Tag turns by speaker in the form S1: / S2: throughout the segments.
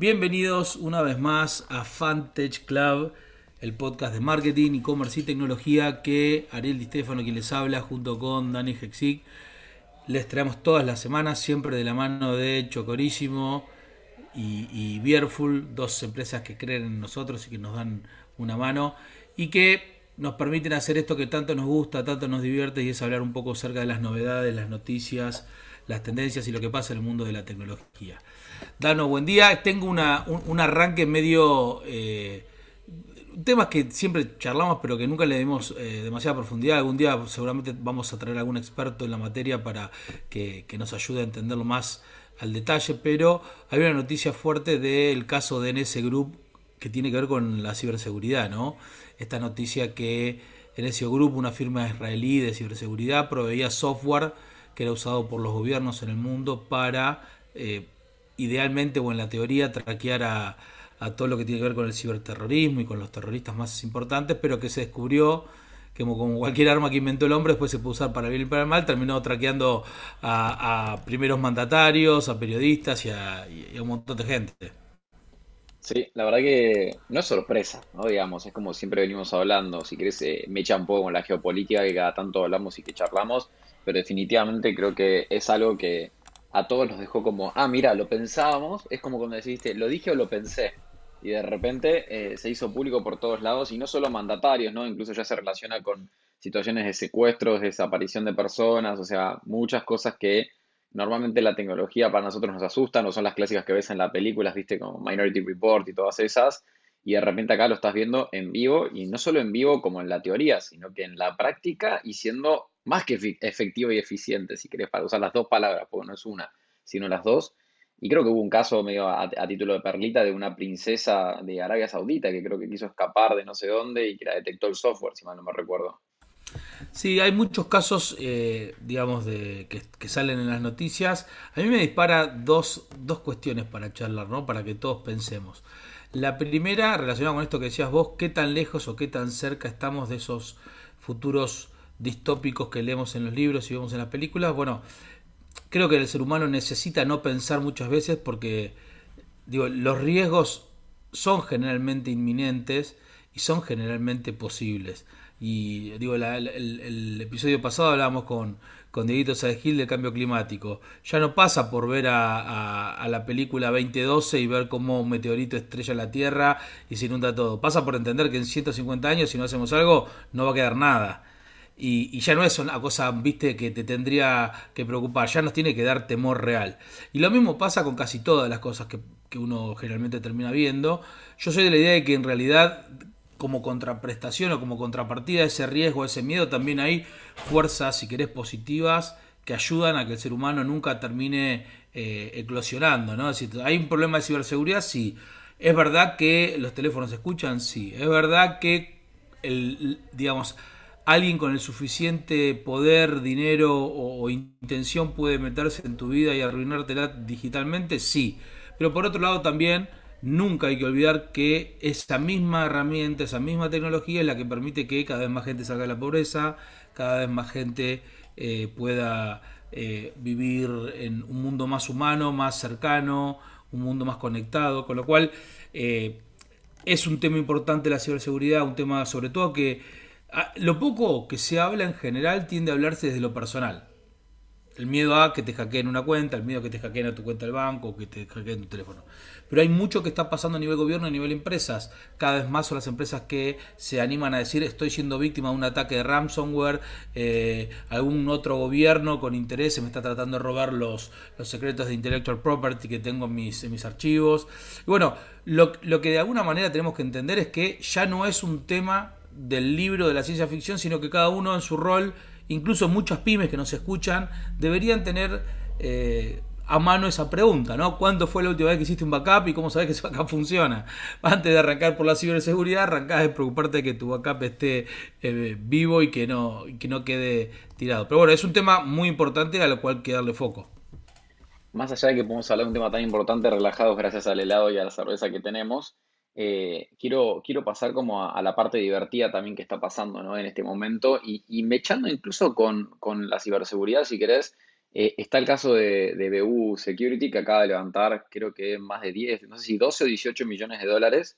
S1: Bienvenidos una vez más a Fantech Club, el podcast de marketing, e-commerce y tecnología que Ariel Di Stefano quien les habla junto con Dani Hexic. Les traemos todas las semanas, siempre de la mano de Chocorísimo y, y dos empresas que creen en nosotros y que nos dan una mano y que nos permiten hacer esto que tanto nos gusta, tanto nos divierte y es hablar un poco acerca de las novedades, las noticias, las tendencias y lo que pasa en el mundo de la tecnología. Dano, buen día. Tengo una, un, arranque medio... Eh, temas que siempre charlamos pero que nunca le dimos eh, demasiada profundidad. Algún día seguramente vamos a traer a algún experto en la materia para que, nos ayude a entenderlo más al detalle, pero hay una noticia fuerte del caso de NS Group que tiene que ver con la ciberseguridad, ¿no? Esta noticia que NS Group, una firma israelí de ciberseguridad, proveía software que era usado por los gobiernos en el mundo para eh, idealmente o en la teoría traquear a, todo lo que tiene que ver con el ciberterrorismo y con los terroristas más importantes, pero que se descubrió que como, cualquier arma que inventó el hombre después se puede usar para bien y para mal, terminó traqueando a, primeros mandatarios, a periodistas y a, un montón de gente.
S2: Sí, la verdad que no es sorpresa, ¿no? Digamos, es como siempre venimos hablando, si querés eh, me echa un poco con la geopolítica que cada tanto hablamos y que charlamos, pero definitivamente creo que es algo que a todos nos dejó como, ah, mira, lo pensábamos, es como cuando deciste, lo dije o lo pensé, y de repente eh, se hizo público por todos lados, y no solo mandatarios, ¿no? Incluso ya se relaciona con situaciones de secuestros, desaparición de personas, o sea, muchas cosas que normalmente la tecnología para nosotros nos asusta, no son las clásicas que ves en las películas, viste, como Minority Report y todas esas, y de repente acá lo estás viendo en vivo, y no solo en vivo como en la teoría, sino que en la práctica y siendo más que efectivo y eficiente, si querés, para usar las dos palabras, porque no es una, sino las dos. Y creo que hubo un caso medio a, título de perlita de una princesa de Arabia Saudita que creo que quiso escapar de no sé dónde y que la detectó el software, si mal no me recuerdo.
S1: Sí, hay muchos casos, eh, digamos, de, que, salen en las noticias. A mí me dispara dos, dos cuestiones para charlar, ¿no? Para que todos pensemos. La primera, relacionada con esto que decías vos, ¿qué tan lejos o qué tan cerca estamos de esos futuros distópicos que leemos en los libros y vemos en las películas, bueno, creo que el ser humano necesita no pensar muchas veces porque digo, los riesgos son generalmente inminentes y son generalmente posibles. Y digo, el, episodio pasado hablábamos con, con Dieguito Sadegil del cambio climático. Ya no pasa por ver a, a, la película 2012 y ver cómo un meteorito estrella la Tierra y se inunda todo. Pasa por entender que en 150 años, si no hacemos algo, no va a quedar nada y, ya no es una cosa, viste, que te tendría que preocupar, ya nos tiene que dar temor real. Y lo mismo pasa con casi todas las cosas que, uno generalmente termina viendo. Yo soy de la idea de que en realidad como contraprestación o como contrapartida a ese riesgo, ese miedo, también hay fuerzas, si querés, positivas que ayudan a que el ser humano nunca termine eh, eclosionando, ¿no? Es decir, ¿hay un problema de ciberseguridad? Sí. ¿Es verdad que los teléfonos se escuchan? Sí. ¿Es verdad que el, digamos, alguien con el suficiente poder, dinero o, intención puede meterse en tu vida y arruinártela digitalmente, sí. Pero por otro lado también nunca hay que olvidar que esa misma herramienta, esa misma tecnología es la que permite que cada vez más gente salga de la pobreza, cada vez más gente eh, pueda eh, vivir en un mundo más humano, más cercano, un mundo más conectado, con lo cual eh, es un tema importante la ciberseguridad, un tema sobre todo que lo poco que se habla en general tiende a hablarse desde lo personal. El miedo a que te hackeen una cuenta, el miedo a que te hackeen a tu cuenta del banco, que te hackeen tu teléfono. Pero hay mucho que está pasando a nivel gobierno, a nivel empresas. Cada vez más son las empresas que se animan a decir estoy siendo víctima de un ataque de ransomware, eh, algún otro gobierno con interés me está tratando de robar los, los secretos de intellectual property que tengo en mis, en mis archivos. Y bueno, lo, lo que de alguna manera tenemos que entender es que ya no es un tema del libro de la ciencia ficción, sino que cada uno en su rol, incluso muchas pymes que nos escuchan, deberían tener eh, a mano esa pregunta, ¿no? ¿Cuándo fue la última vez que hiciste un backup y cómo sabes que ese backup funciona? Antes de arrancar por la ciberseguridad, arrancás de preocuparte de que tu backup esté eh, vivo y que, no, y que no quede tirado. Pero bueno, es un tema muy importante al cual hay que darle foco.
S2: Más allá de que podemos hablar de un tema tan importante, relajados gracias al helado y a la cerveza que tenemos, eh, quiero, quiero pasar como a, la parte divertida también que está pasando ¿no? en este momento y, y echando incluso con, con, la ciberseguridad, si querés, Eh, está el caso de, de BU Security que acaba de levantar creo que más de 10, no sé si 12 o 18 millones de dólares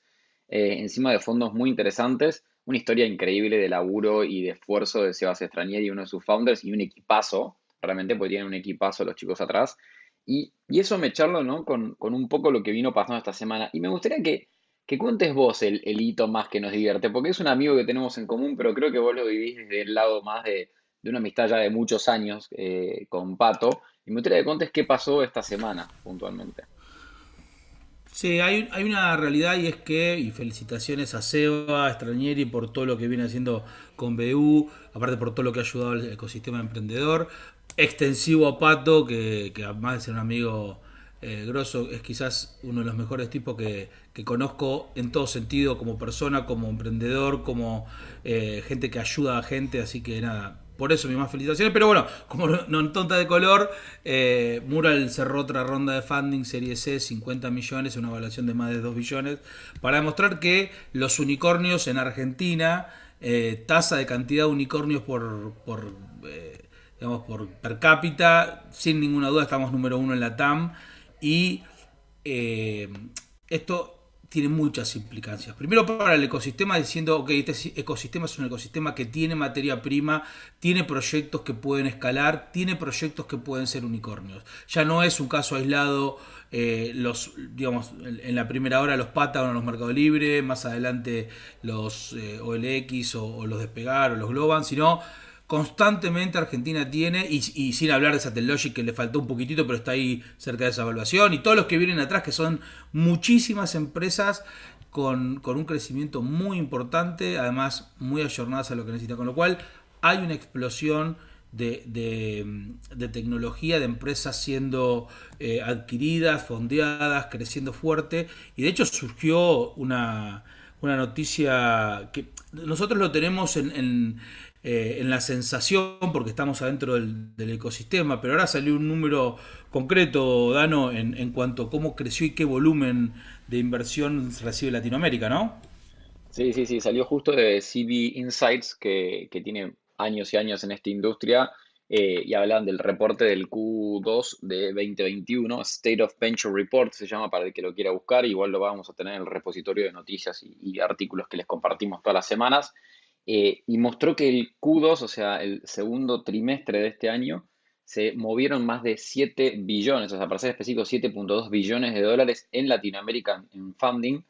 S2: eh, encima de fondos muy interesantes. Una historia increíble de laburo y de esfuerzo de Sebas Estranieri, uno de sus founders, y un equipazo, realmente, porque tienen un equipazo los chicos atrás. Y, eso me charlo, ¿no? Con, un poco lo que vino pasando esta semana. Y me gustaría que, que cuentes vos el, hito más que nos divierte, porque es un amigo que tenemos en común, pero creo que vos lo vivís desde el lado más de, una amistad ya de muchos años eh, con Pato. Y me gustaría que cuentes qué pasó esta semana puntualmente.
S1: Sí, hay, hay, una realidad y es que, y felicitaciones a Seba, a Stranieri por todo lo que viene haciendo con BU, aparte por todo lo que ha ayudado al ecosistema emprendedor, extensivo a Pato, que, además de ser un amigo eh, grosso, es quizás uno de los mejores tipos que, conozco en todo sentido, como persona, como emprendedor, como eh, gente que ayuda a gente, así que nada, por eso mis más felicitaciones. Pero bueno, como no, en tonta de color, eh, Mural cerró otra ronda de funding, serie C, 50 millones, una evaluación de más de 2 billones, para demostrar que los unicornios en Argentina, tasa de cantidad de unicornios por, por, digamos, por per cápita, sin ninguna duda estamos número uno en la TAM. Y esto tiene muchas implicancias. Primero para el ecosistema diciendo, ok, este ecosistema es un ecosistema que tiene materia prima, tiene proyectos que pueden escalar, tiene proyectos que pueden ser unicornios. Ya no es un caso aislado, eh, los, digamos, en la primera hora los Patagon los Mercado Libre, más adelante los eh, OLX o, o, los Despegar o los Globan, sino constantemente Argentina tiene, y, sin hablar de Satellogic que le faltó un poquitito, pero está ahí cerca de esa evaluación, y todos los que vienen atrás, que son muchísimas empresas con, un crecimiento muy importante, además muy ayornadas a lo que necesita, con lo cual hay una explosión de, de, tecnología, de empresas siendo eh, adquiridas, fondeadas, creciendo fuerte, y de hecho surgió una, una noticia que nosotros lo tenemos en eh, en la sensación, porque estamos adentro del, ecosistema, pero ahora salió un número concreto, Dano, en, cuanto a cómo creció y qué volumen de inversión recibe Latinoamérica, ¿no?
S2: Sí, sí, sí, salió justo de CB Insights, que, tiene años y años en esta industria, eh, y hablan del reporte del Q2 de 2021, State of Venture Report se llama para el que lo quiera buscar, igual lo vamos a tener en el repositorio de noticias y artículos que les compartimos todas las semanas. Eh, y mostró que el Q2, o sea, el segundo trimestre de este año, se movieron más de 7 billones, o sea, para ser específico, 7.2 billones de dólares en Latinoamérica en funding,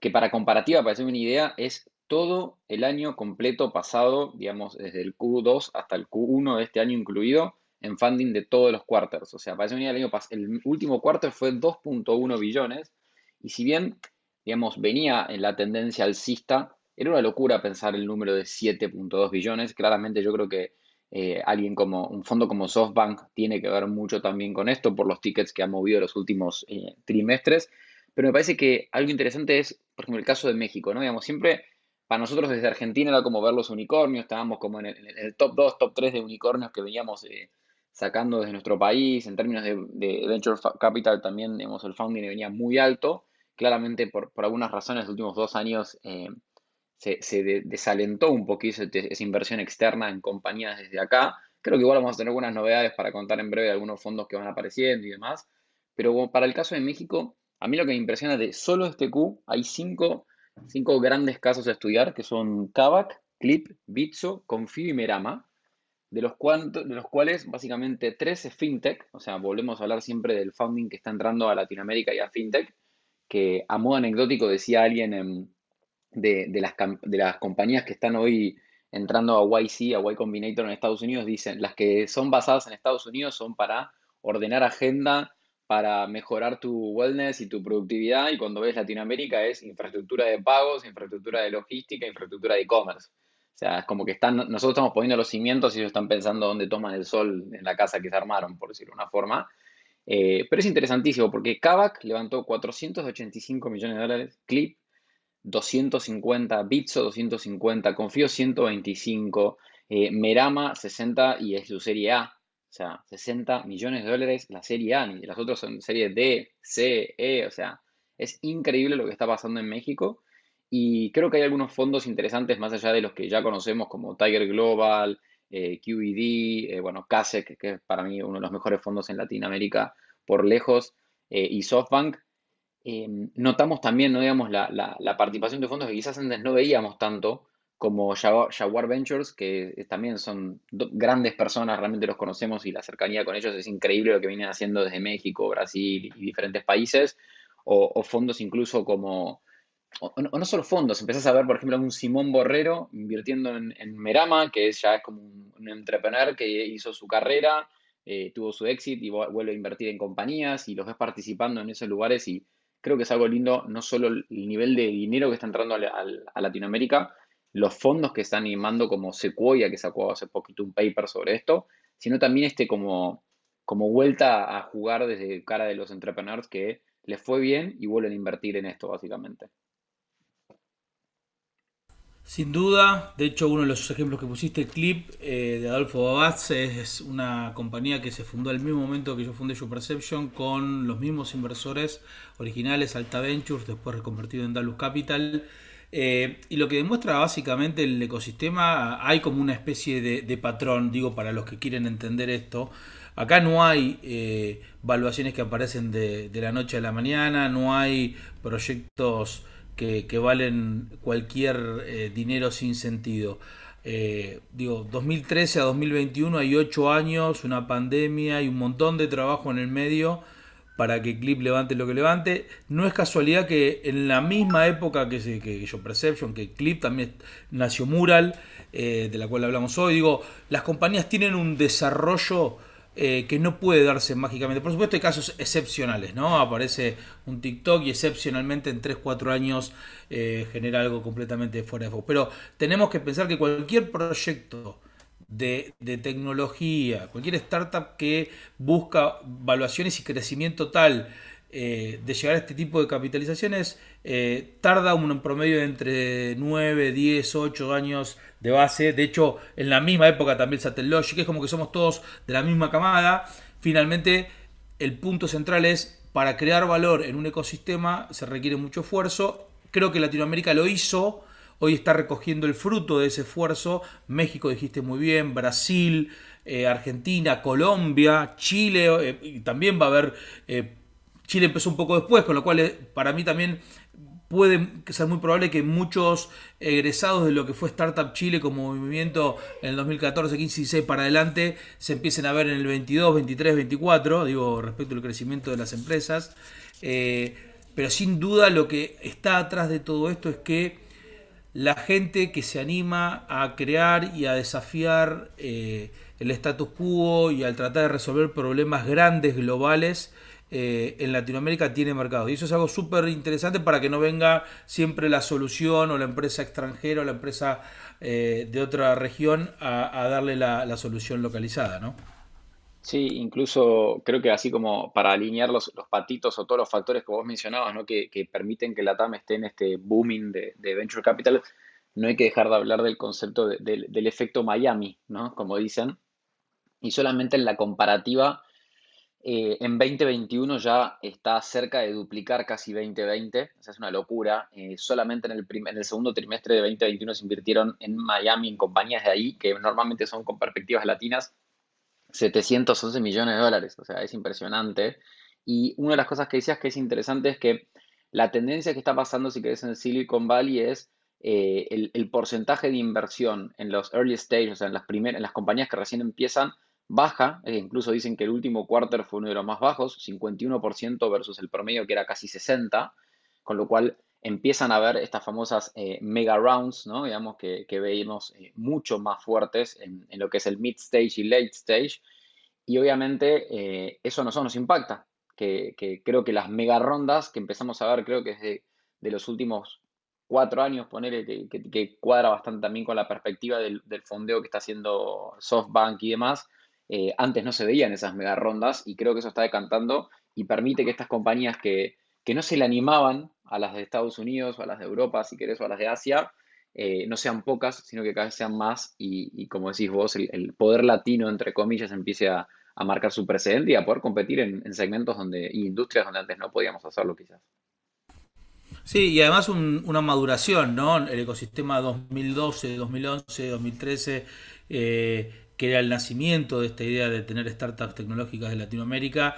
S2: que para comparativa, para hacer una idea, es todo el año completo pasado, digamos, desde el Q2 hasta el Q1 de este año incluido, en funding de todos los quarters. O sea, para hacer una idea, el, año el último quarter fue 2.1 billones, y si bien, digamos, venía en la tendencia alcista, era una locura pensar el número de 7.2 billones. Claramente yo creo que eh, alguien como un fondo como SoftBank tiene que ver mucho también con esto por los tickets que ha movido los últimos eh, trimestres. Pero me parece que algo interesante es, por ejemplo, el caso de México, ¿no? Digamos, siempre para nosotros desde Argentina era como ver los unicornios, estábamos como en el, top 2, top 3 de unicornios que veníamos eh, sacando desde nuestro país. En términos de, venture capital también, digamos, el founding venía muy alto. Claramente por, por algunas razones, los últimos dos años se, desalentó un poquito esa inversión externa en compañías desde acá. Creo que igual vamos a tener algunas novedades para contar en breve de algunos fondos que van apareciendo y demás. Pero para el caso de México, a mí lo que me impresiona de solo este Q, hay cinco, grandes casos a estudiar, que son Kavak, Clip, Bitso, Confío y Merama, de los, de los cuales básicamente tres es FinTech, o sea, volvemos a hablar siempre del founding que está entrando a Latinoamérica y a FinTech, que a modo anecdótico decía alguien en, de, las, de las compañías que están hoy entrando a YC, a Y Combinator en Estados Unidos, dicen, las que son basadas en Estados Unidos son para ordenar agenda, para mejorar tu wellness y tu productividad, y cuando ves Latinoamérica es infraestructura de pagos, infraestructura de logística, infraestructura de e-commerce. O sea, es como que están, nosotros estamos poniendo los cimientos y ellos están pensando dónde toman el sol en la casa que se armaron, por decirlo de una forma. Eh, pero es interesantísimo porque Kavak levantó 485 millones de dólares, Clip 250, Bitso 250, Confío 125, eh, Merama 60 y es su serie A. O sea, 60 millones de dólares la serie A, y las otras son serie D, C, E, o sea, es increíble lo que está pasando en México. Y creo que hay algunos fondos interesantes más allá de los que ya conocemos, como Tiger Global, eh, QED, bueno, CASEC, que es para mí uno de los mejores fondos en Latinoamérica por lejos, y SoftBank, notamos también, ¿no? digamos, la, la, participación de fondos que quizás antes no veíamos tanto, como Jaguar, Ventures, que también son grandes personas, realmente los conocemos y la cercanía con ellos es increíble lo que vienen haciendo desde México, Brasil y diferentes países, o, fondos incluso como, o, no solo fondos, empezás a ver, por ejemplo, un Simón Borrero invirtiendo en, Merama, que ya es como un, entrepreneur que hizo su carrera, eh, tuvo su éxito y vuelve a invertir en compañías y los ves participando en esos lugares y creo que es algo lindo, no solo el nivel de dinero que está entrando a Latinoamérica, los fondos que están animando como Sequoia, que sacó hace poquito un paper sobre esto, sino también este como, como vuelta a jugar desde cara de los entrepreneurs que les fue bien y vuelven a invertir en esto básicamente.
S1: Sin duda, de hecho uno de los ejemplos que pusiste, Clip eh, de Adolfo Babatz, es una compañía que se fundó al mismo momento que yo fundé Perception con los mismos inversores originales, Alta Ventures, después reconvertido en Dalus Capital eh, y lo que demuestra básicamente el ecosistema, hay como una especie de, patrón, digo, para los que quieren entender esto. Acá no hay eh, valuaciones que aparecen de, la noche a la mañana, no hay proyectos que, valen cualquier eh, dinero sin sentido. digo, 2013 a 2021 hay 8 años, una pandemia y un montón de trabajo en el medio para que Clip levante lo que levante. No es casualidad que en la misma época que, se, que yo Perception, que Clip también nació Mural, eh, de la cual hablamos hoy, digo, las compañías tienen un desarrollo eh, que no puede darse mágicamente. Por supuesto hay casos excepcionales, ¿no? Aparece un TikTok y excepcionalmente en 3-4 años eh, genera algo completamente fuera de foco. Pero tenemos que pensar que cualquier proyecto de, tecnología, cualquier startup que busca valuaciones y crecimiento tal eh, de llegar a este tipo de capitalizaciones, eh, tarda un promedio de entre 9, 10, 8 años de base. De hecho, en la misma época también Satellogic, es como que somos todos de la misma camada. Finalmente, el punto central es, para crear valor en un ecosistema se requiere mucho esfuerzo. Creo que Latinoamérica lo hizo hoy está recogiendo el fruto de ese esfuerzo. México, dijiste muy bien, Brasil, eh, Argentina, Colombia, Chile, y también va a haber... Chile empezó un poco después, con lo cual para mí también puede ser muy probable que muchos egresados de lo que fue Startup Chile como movimiento en el 2014, 15, 16 para adelante se empiecen a ver en el 22, 23, 24, digo, respecto al crecimiento de las empresas. pero sin duda lo que está atrás de todo esto es que la gente que se anima a crear y a desafiar eh, el status quo y al tratar de resolver problemas grandes, globales, eh, en Latinoamérica tiene mercado. Y eso es algo súper interesante para que no venga siempre la solución o la empresa extranjera o la empresa eh, de otra región a, darle la, la, solución localizada, ¿no?
S2: Sí, incluso creo que así como para alinear los, patitos o todos los factores que vos mencionabas, ¿no? que, permiten que la TAM esté en este booming de, Venture Capital, no hay que dejar de hablar del concepto del efecto Miami, ¿no? como dicen, y solamente en la comparativa, eh, en 2021 ya está cerca de duplicar casi 2020, o sea, es una locura, eh, solamente en el, en el segundo trimestre de 2021 se invirtieron en Miami, en compañías de ahí, que normalmente son con perspectivas latinas, 711 millones de dólares, o sea, es impresionante. Y una de las cosas que decías que es interesante es que la tendencia que está pasando, si querés, en Silicon Valley es eh, el, porcentaje de inversión en los early stages, o sea, en las, primeras, en las compañías que recién empiezan, baja. E incluso dicen que el último quarter fue uno de los más bajos, 51% versus el promedio que era casi 60%, con lo cual empiezan a ver estas famosas eh, mega rounds, ¿no? digamos, que, que veíamos eh, mucho más fuertes en, lo que es el mid stage y late stage. Y obviamente eso no nos impacta, que, creo que las mega rondas que empezamos a ver, creo que es de, los últimos cuatro años, poner que, cuadra bastante también con la perspectiva del, fondeo que está haciendo SoftBank y demás. Antes no se veían esas mega rondas y creo que eso está decantando y permite que estas compañías que, que no se le animaban a las de Estados Unidos o a las de Europa, si querés, o a las de Asia, eh, no sean pocas, sino que cada vez sean más y, como decís vos, el, poder latino, entre comillas, empiece a, marcar su precedente y a poder competir en, segmentos donde, y industrias donde antes no podíamos hacerlo quizás.
S1: Sí, y además una maduración, ¿no? El ecosistema 2012, 2011, 2013 que era el nacimiento de esta idea de tener startups tecnológicas de Latinoamérica.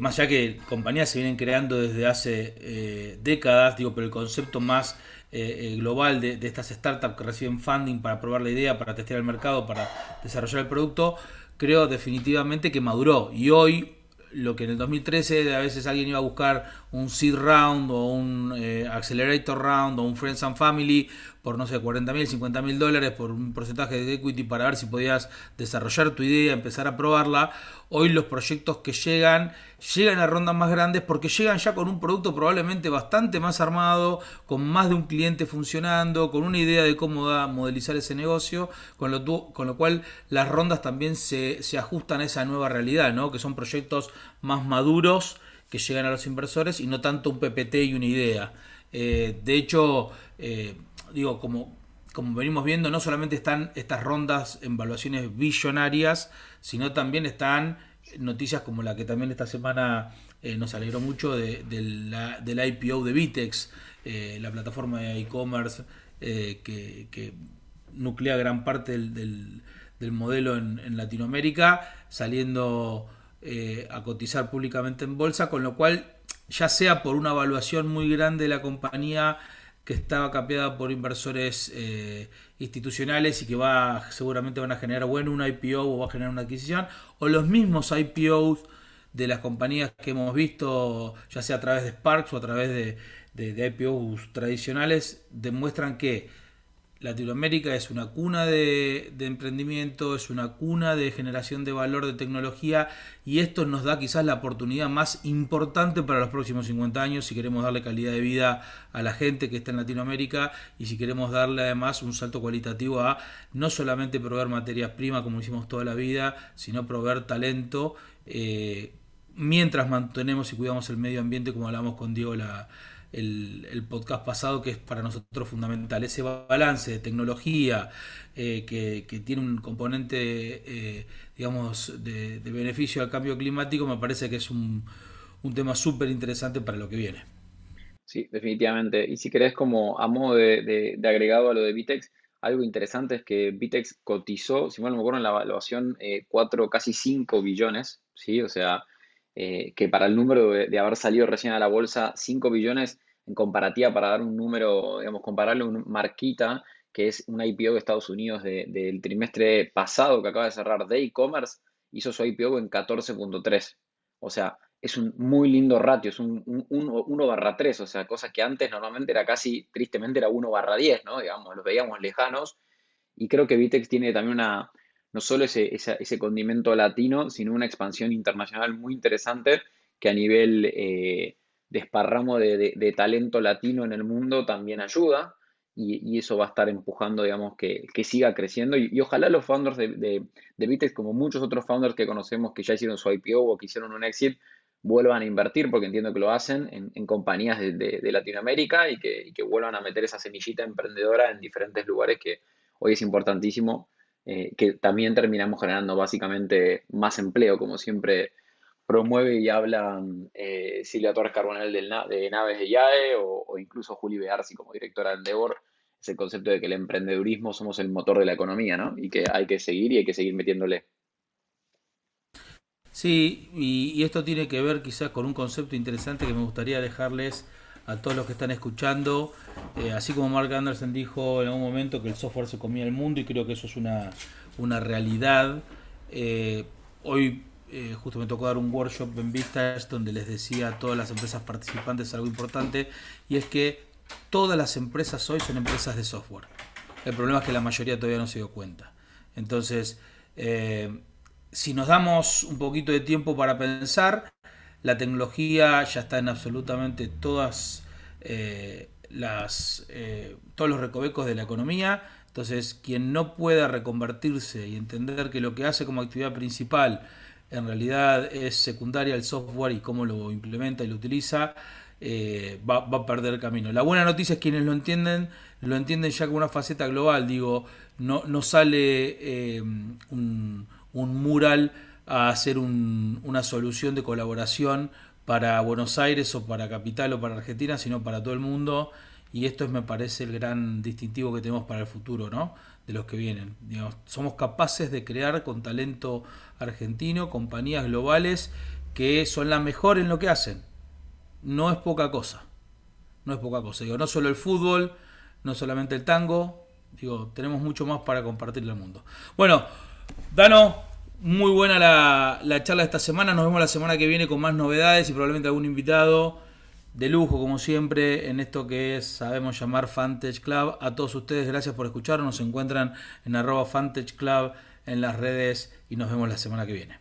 S1: más allá que compañías se vienen creando desde hace décadas, digo, pero el concepto más global de, de, estas startups que reciben funding para probar la idea, para testear el mercado, para desarrollar el producto, creo definitivamente que maduró. Y hoy lo que en el 2013 a veces alguien iba a buscar un seed round o un eh, accelerator round o un friends and family por no sé 40 mil 50 mil dólares por un porcentaje de equity para ver si podías desarrollar tu idea empezar a probarla hoy los proyectos que llegan llegan a rondas más grandes porque llegan ya con un producto probablemente bastante más armado con más de un cliente funcionando con una idea de cómo da, modelizar ese negocio con lo, con lo cual las rondas también se, se ajustan a esa nueva realidad ¿no? que son proyectos más maduros que llegan a los inversores y no tanto un PPT y una idea. Eh, de hecho, eh, digo, como, como venimos viendo, no solamente están estas rondas en valuaciones billonarias, sino también están noticias como la que también esta semana eh, nos alegró mucho de, la, del IPO de Vitex, la plataforma de e-commerce que, nuclea gran parte del, del, modelo en, Latinoamérica, saliendo eh, a cotizar públicamente en bolsa, con lo cual, ya sea por una evaluación muy grande de la compañía que estaba capeada por inversores eh, institucionales y que va seguramente van a generar bueno un IPO o va a generar una adquisición, o los mismos IPOs de las compañías que hemos visto, ya sea a través de Sparks o a través de, de IPOs tradicionales, demuestran que Latinoamérica es una cuna de, emprendimiento, es una cuna de generación de valor de tecnología y esto nos da quizás la oportunidad más importante para los próximos 50 años si queremos darle calidad de vida a la gente que está en Latinoamérica y si queremos darle además un salto cualitativo a no solamente proveer materias primas como hicimos toda la vida, sino proveer talento. Eh, mientras mantenemos y cuidamos el medio ambiente como hablamos con Diego la, el, podcast pasado, que es para nosotros fundamental. Ese balance de tecnología eh, que, tiene un componente, eh, digamos, de, beneficio al cambio climático, me parece que es un, tema súper interesante para lo que viene.
S2: Sí, definitivamente. Y si querés, como a modo de, agregado a lo de Vitex, algo interesante es que Vitex cotizó, si mal no me acuerdo, en la evaluación eh, 4, casi 5 billones, ¿sí? O sea, eh, que para el número de, haber salido recién a la bolsa 5 billones en comparativa para dar un número, digamos, compararle a un Marquita, que es un IPO de Estados Unidos del trimestre pasado que acaba de cerrar de e-commerce, hizo su IPO en 14.3. O sea, es un muy lindo ratio, es un, 1 barra 3, o sea, cosa que antes normalmente era casi, tristemente era 1 barra 10, ¿no? Digamos, los veíamos lejanos. Y creo que Vitex tiene también una, no solo ese, ese, condimento latino, sino una expansión internacional muy interesante que a nivel eh, desparramo de, talento latino en el mundo también ayuda y, eso va a estar empujando, digamos, que, siga creciendo. Y, ojalá los founders de, de, como muchos otros founders que conocemos que ya hicieron su IPO o que hicieron un exit, vuelvan a invertir, porque entiendo que lo hacen en, compañías de, Latinoamérica y que, y que vuelvan a meter esa semillita emprendedora en diferentes lugares que hoy es importantísimo eh, que también terminamos generando básicamente más empleo, como siempre promueve y habla eh, Silvia Torres Carbonell de Naves de IAE o, incluso Juli Bearsi como directora de Endeavor, es el concepto de que el emprendedurismo somos el motor de la economía, ¿no? Y que hay que seguir y hay que seguir metiéndole.
S1: Sí, y esto tiene que ver quizás con un concepto interesante que me gustaría dejarles a todos los que están escuchando. Eh, así como Mark Anderson dijo en algún momento que el software se comía el mundo y creo que eso es una, una realidad. Eh, hoy eh, justo me tocó dar un workshop en Vistas donde les decía a todas las empresas participantes algo importante y es que todas las empresas hoy son empresas de software. El problema es que la mayoría todavía no se dio cuenta. Entonces, si nos damos un poquito de tiempo para pensar, la tecnología ya está en absolutamente todas eh, las eh, todos los recovecos de la economía. Entonces, quien no pueda reconvertirse y entender que lo que hace como actividad principal en realidad es secundaria el software y cómo lo implementa y lo utiliza, eh, va, a perder camino. La buena noticia es quienes lo entienden, lo entienden ya con una faceta global. Digo, no, no sale un mural a hacer una solución de colaboración para Buenos Aires o para Capital o para Argentina, sino para todo el mundo. Y esto es, me parece, el gran distintivo que tenemos para el futuro, ¿no? de los que vienen. somos capaces de crear con talento argentino compañías globales que son las mejores en lo que hacen. No es poca cosa. No es poca cosa. Digo, no solo el fútbol, no solamente el tango. Digo, tenemos mucho más para compartirle al mundo. Bueno, Dano, muy buena la, la charla de esta semana. Nos vemos la semana que viene con más novedades y probablemente algún invitado de lujo, como siempre, en esto que es, sabemos llamar Fantage Club. A todos ustedes, gracias por escucharnos. Nos encuentran en arroba Club en las redes y nos vemos la semana que viene.